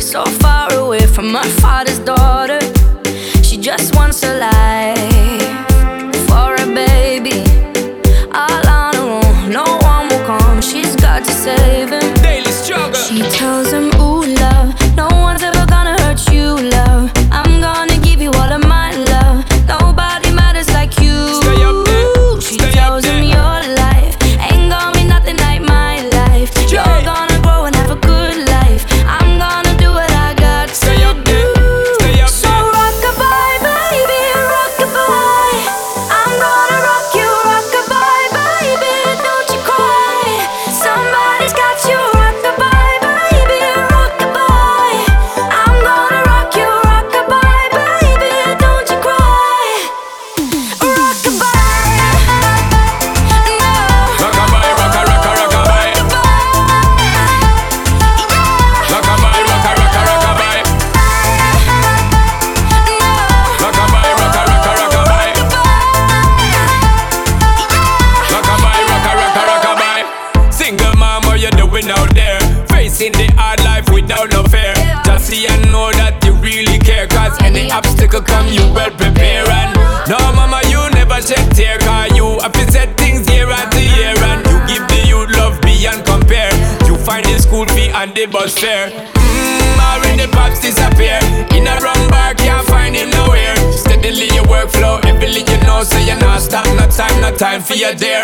so far away from my father's daughter. She just wants a life. you're there.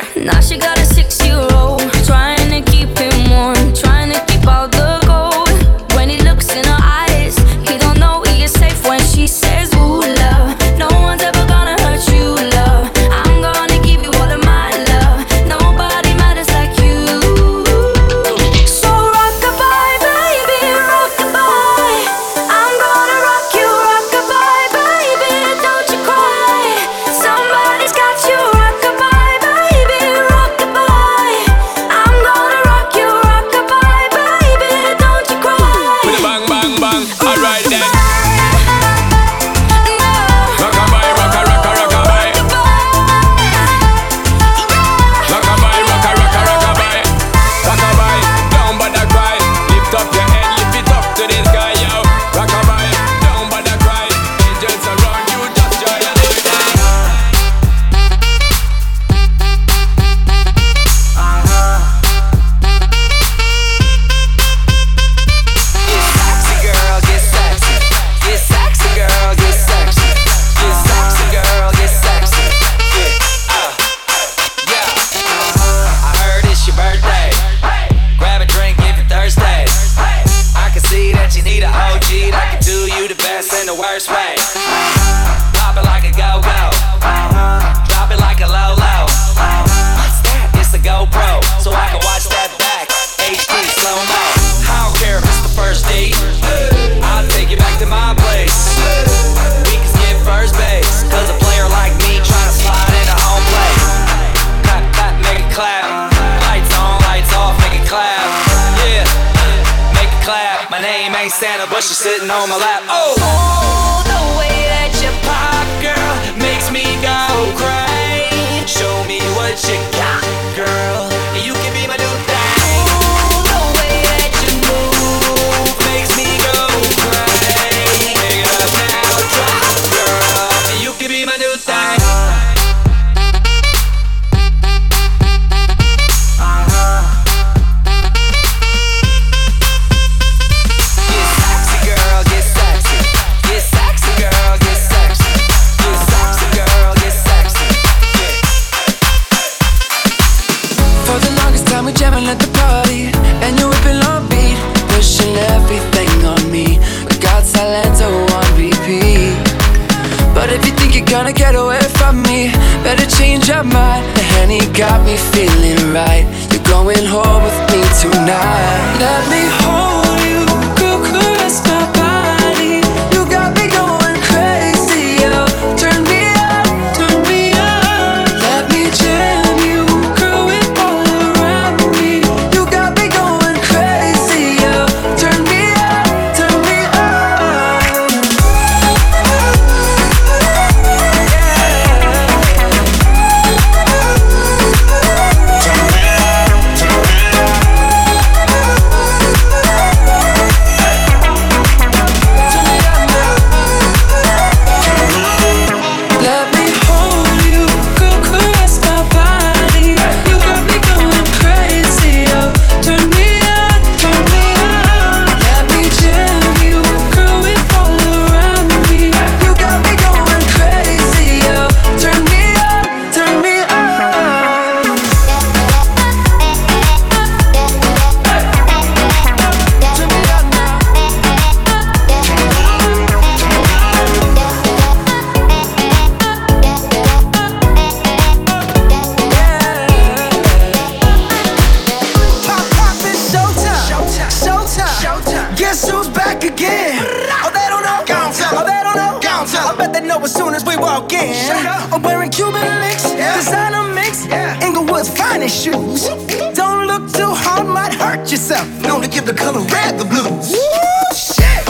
with finest shoes. Don't look too hard, might hurt yourself. Known to give the color red the blues. Ooh, shit.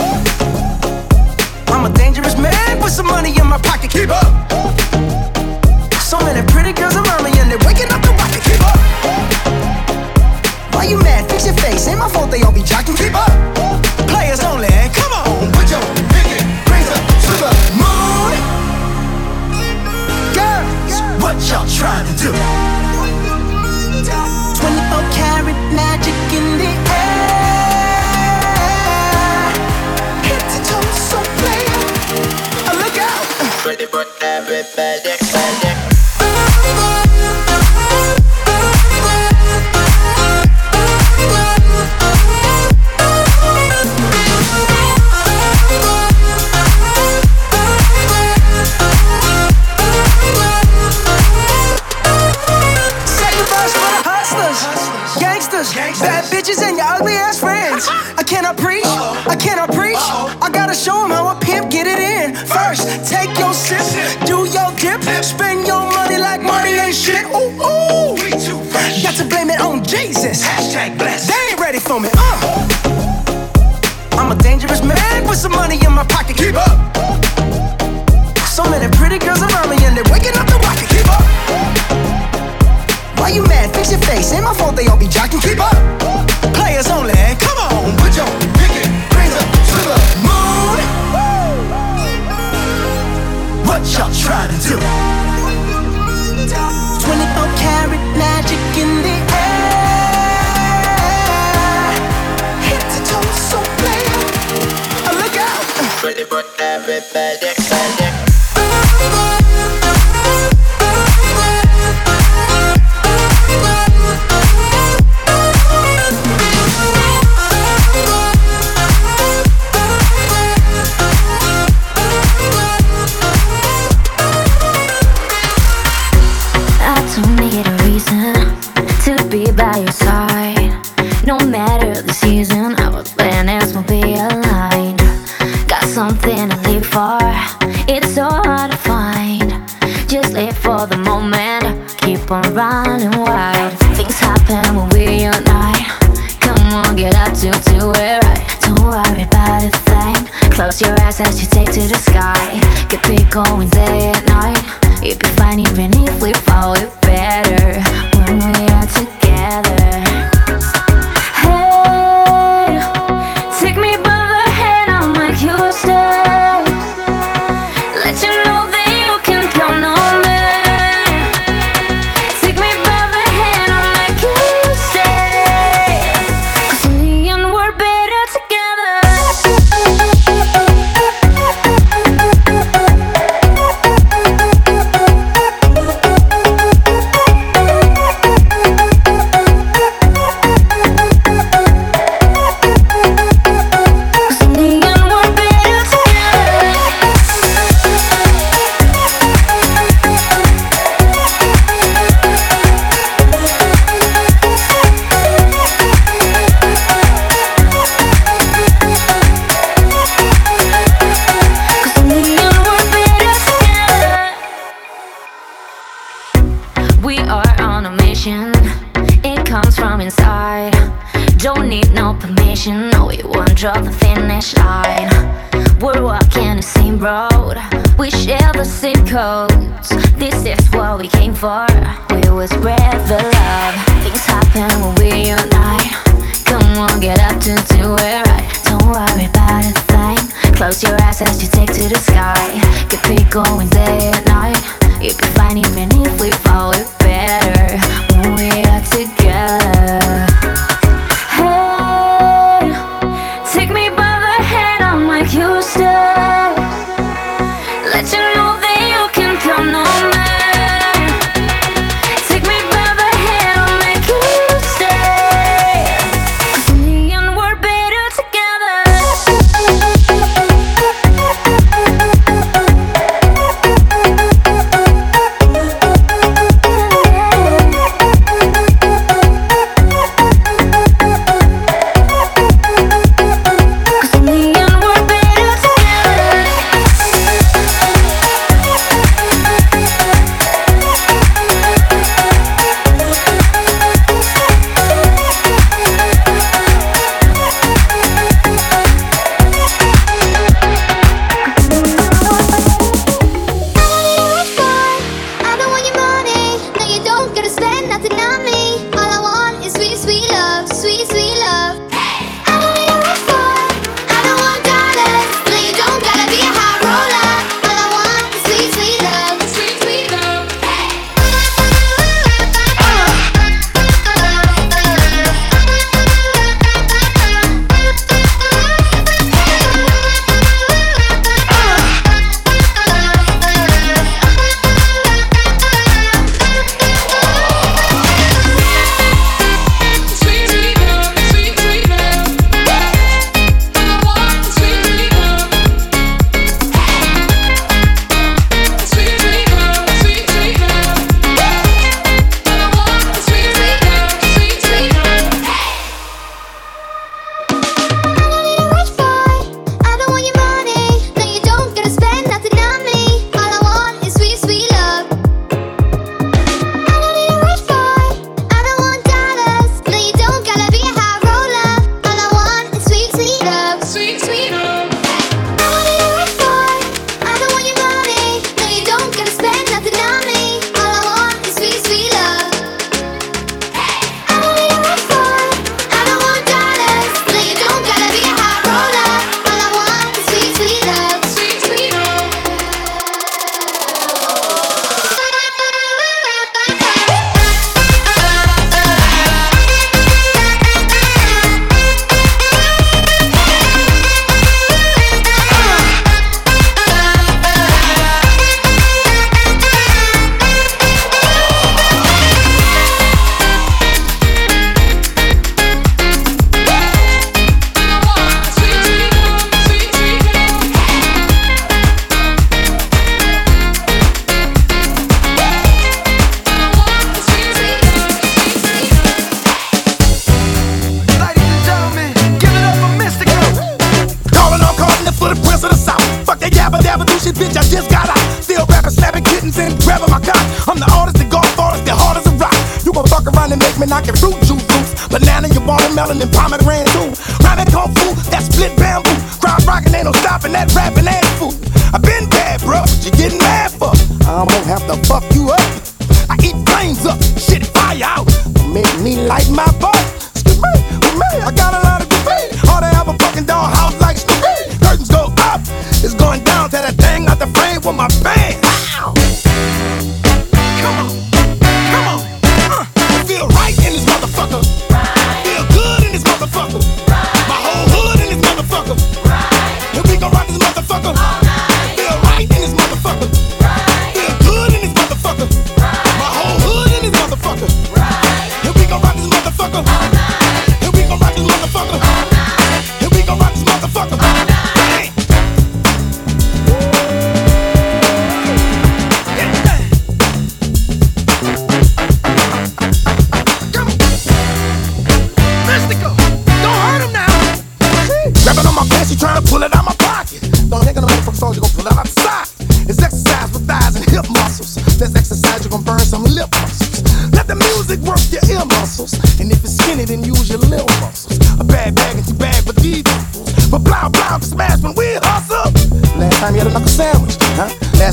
I'm a dangerous man Put some money in my pocket. Keep up. So many pretty girls around me and they're waking up the rocket. Keep up. Why you mad? Fix your face. Ain't my fault they all be jocking. Keep up. bad Jesus. Hashtag blessed. They ain't ready for me. Uh. I'm a dangerous man with some money in my pocket. Keep up. So many pretty girls around me and they're waking up the rocket. Keep up. Why you mad? Fix your face. Ain't my fault they all be jocking. Keep up. Players only. Eh? Come on, put your pinky rings to the moon. What y'all trying to do? 24 karat magic in the pretty but everybody, everybody.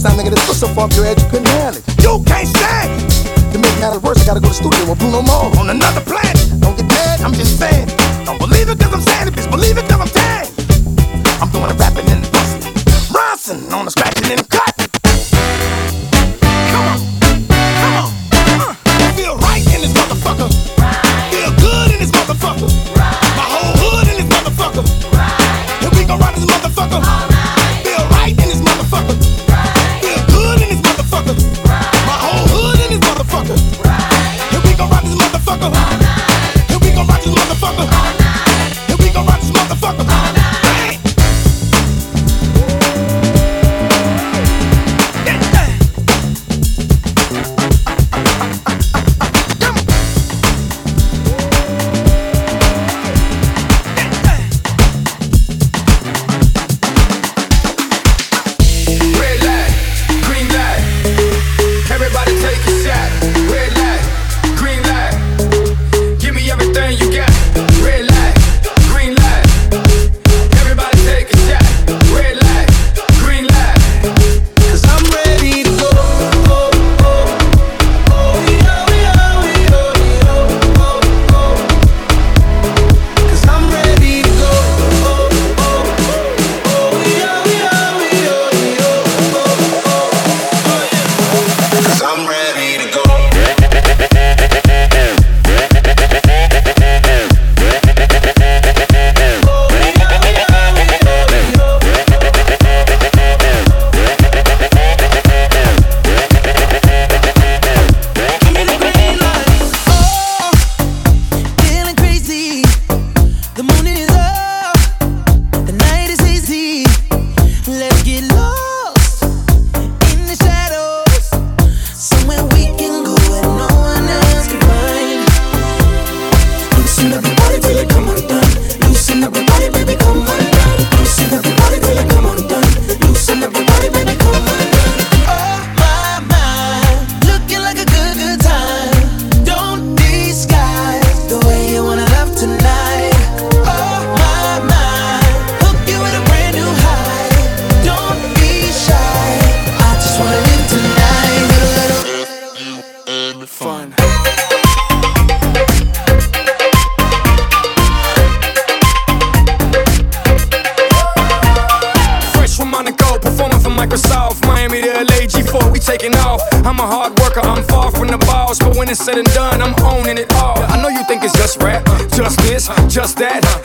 time, nigga, this so far your head you couldn't handle it. You can't stand it. To make matters worse, I gotta go to studio with Bruno Mars on another planet. Don't get mad, I'm just saying. Don't believe it cause I'm saying it, bitch, believe it cause I'm saying I'm doing the rapping and the busting. Bronson on the scratching and the cutting.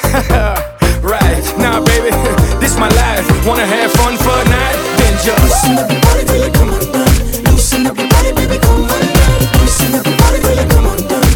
right, nah, baby, this my life. Wanna have fun for a night? Then just loosen up your body, girl, come on down. Loosen up your body, baby, come on down. Loosen up your body, girl, come on down.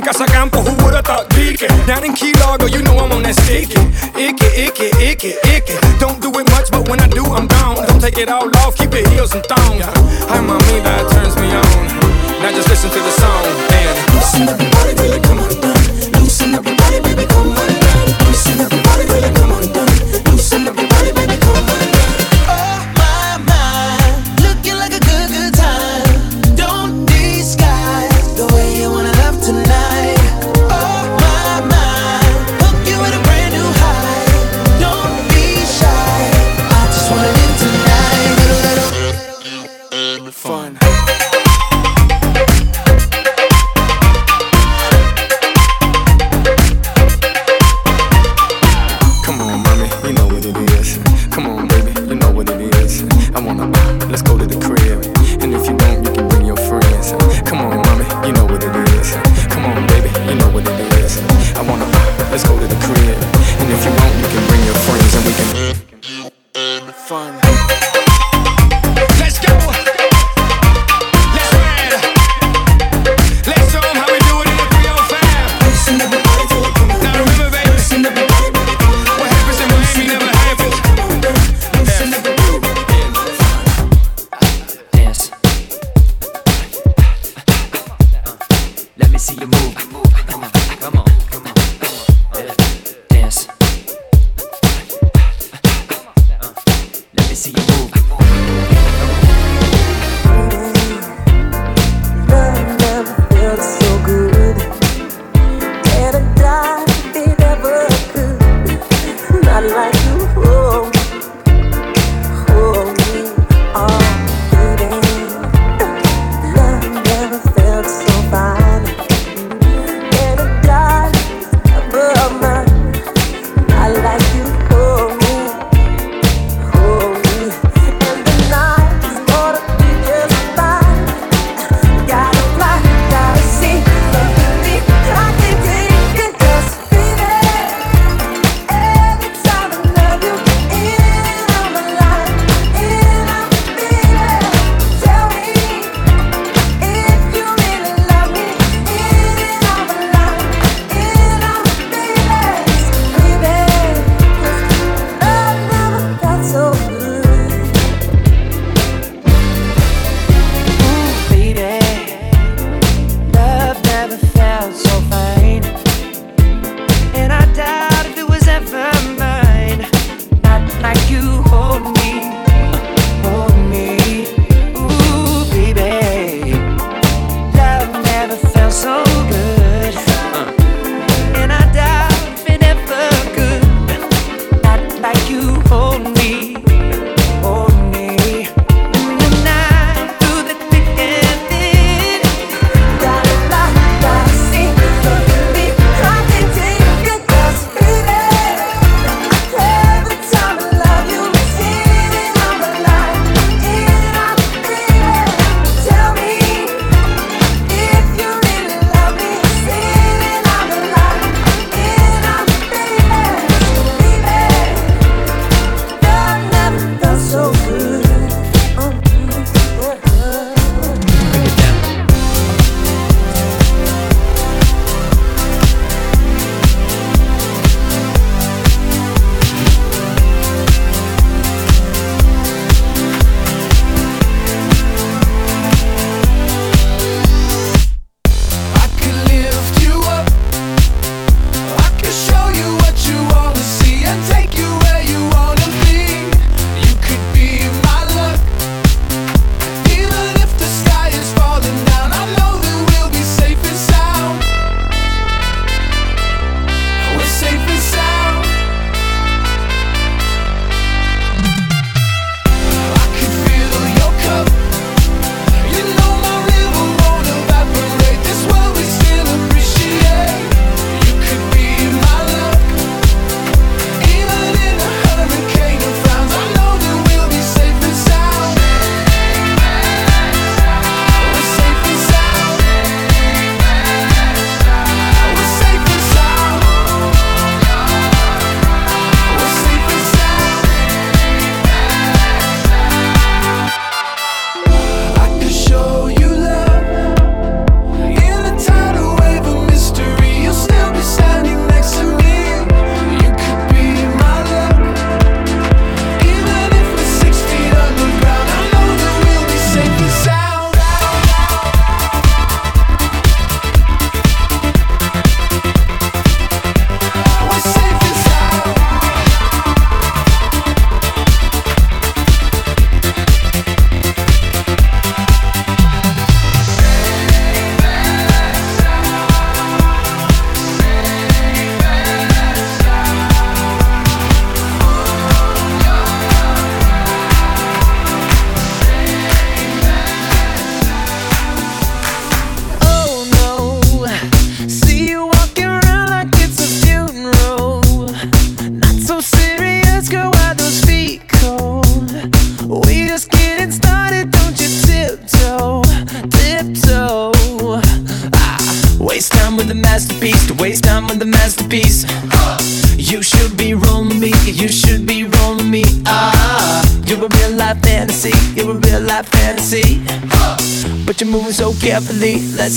in Casa Campo, who would've thought Deacon? Down in Key Largo, you know I'm on that sticky. Icky, icky, icky, icky. Don't do it much, but when I do, I'm gone. Don't take it all off, keep your heels and thongs. Hi, mommy, that turns me on. Now just listen to the song and loosen up your body, baby, come on down. Loosen up your body, baby, come on down.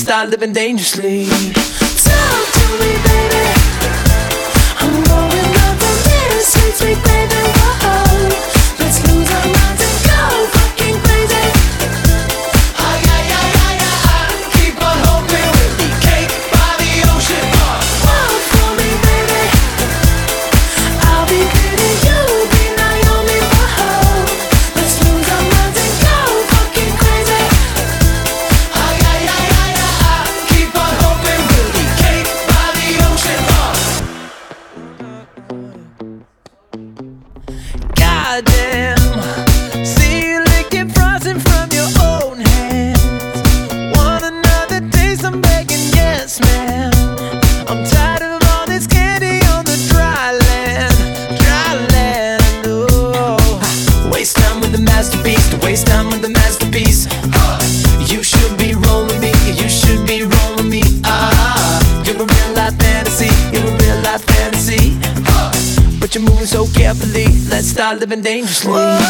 Start living dangerously. Living dangerously.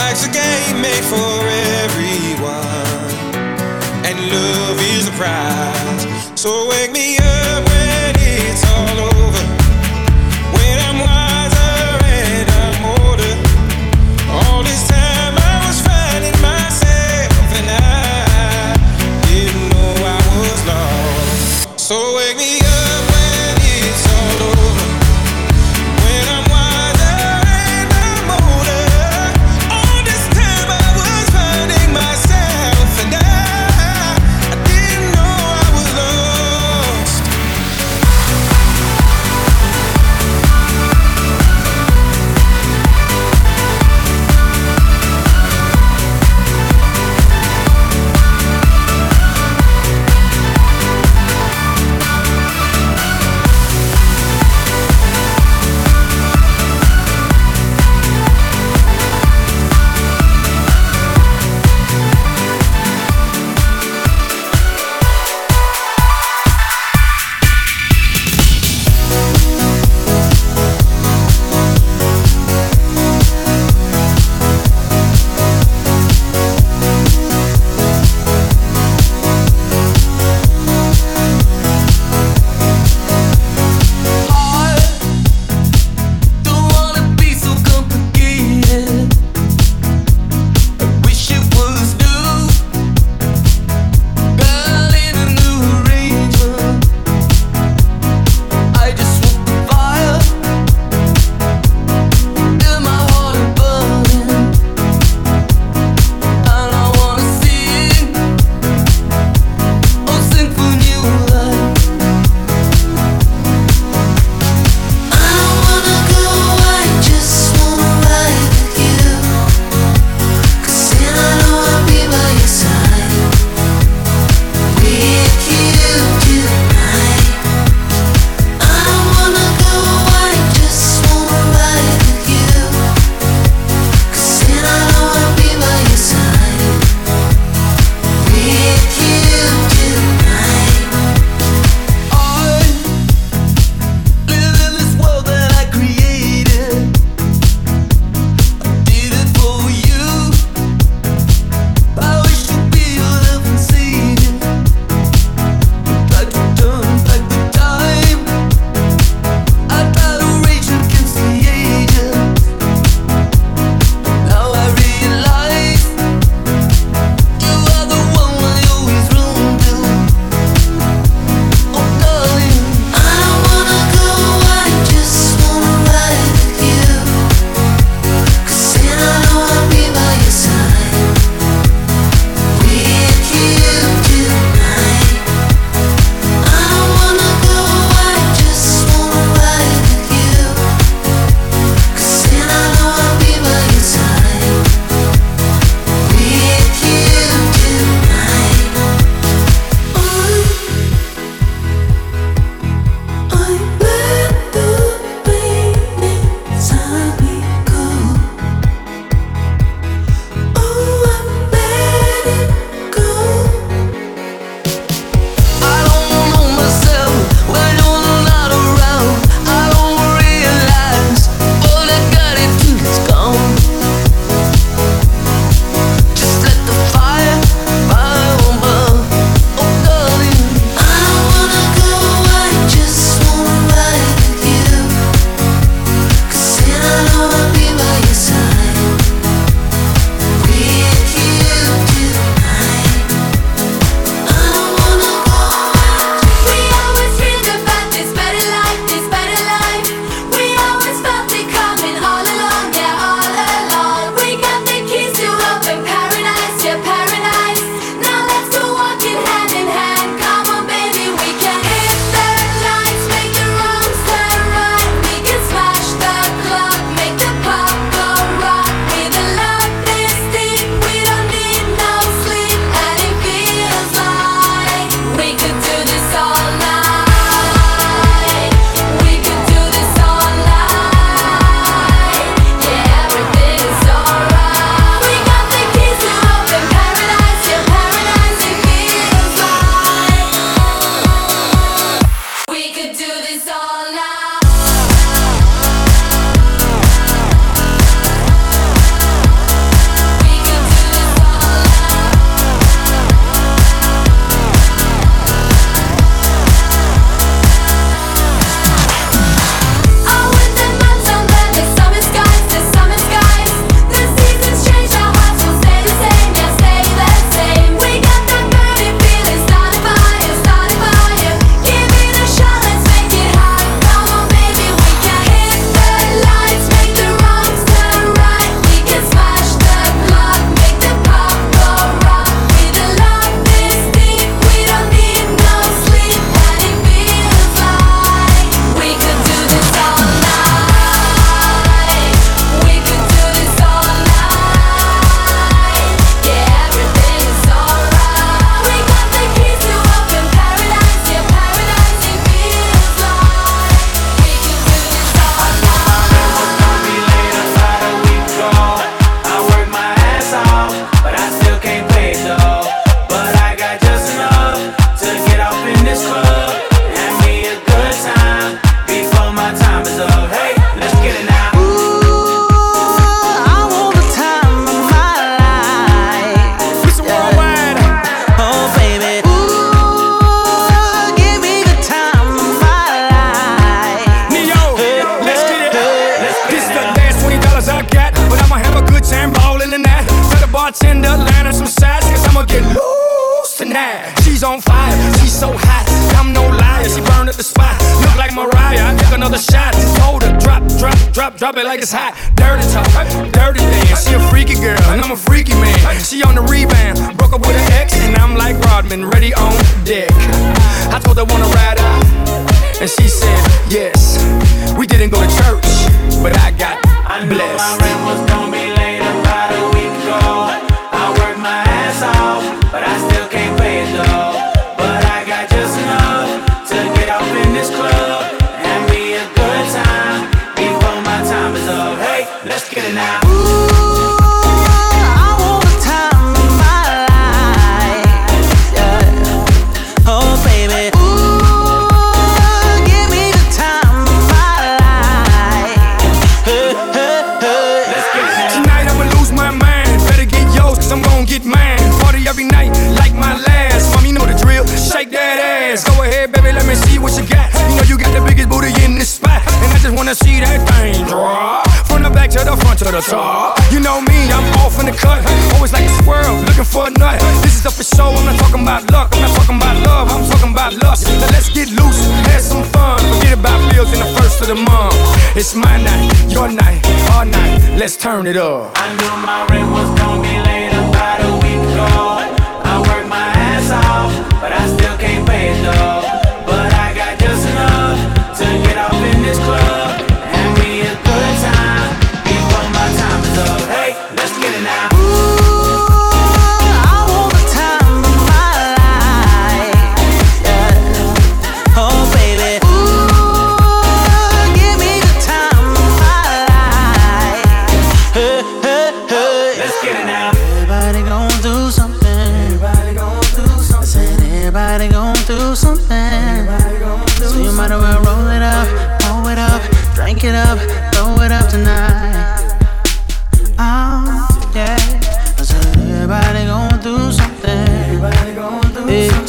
Life's a game made for everyone, and love is the prize. So wake me up.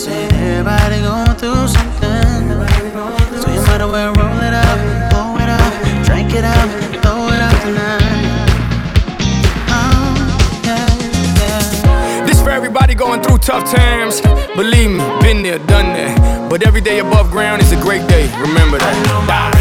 Everybody going through something. So you might as well roll it up, blow it up, drink it up, throw it up tonight. Oh, yeah, yeah. This for everybody going through tough times. Believe me, been there, done that. But every day above ground is a great day. Remember that. Die.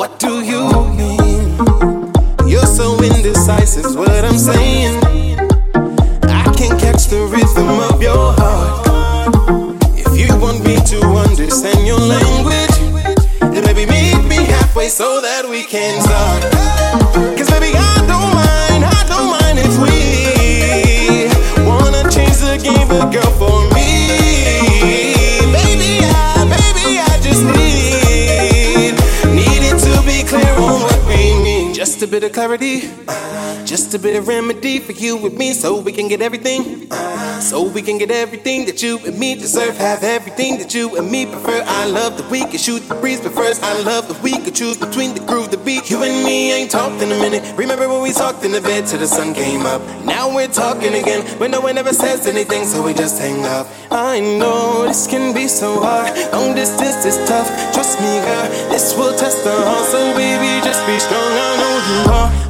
What do you mean? You're so indecisive, is what I'm saying. I can't catch the rhythm of your heart. If you want me to understand your language, then maybe meet me halfway so that we can start. Cause baby, I don't mind, I don't mind if we wanna change the game, but girl, for me, Just a bit of clarity, just a bit of remedy for you and me, so we can get everything. So we can get everything that you and me deserve. Have everything that you and me prefer. I love that we can shoot the breeze, but first I love that we can choose between the groove, the beat. You and me ain't talked in a minute. Remember when we talked in the bed till the sun came up? Now we're talking again, but no one ever says anything, so we just hang up. I know this can be so hard. Long distance is tough. Trust me, girl, this will test the heart. So baby, just be strong. I know you are.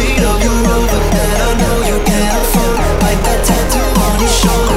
seat of your rover that I know you can't afford. Bite that tattoo on your shoulder.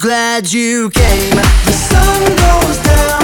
glad you came. The sun goes down.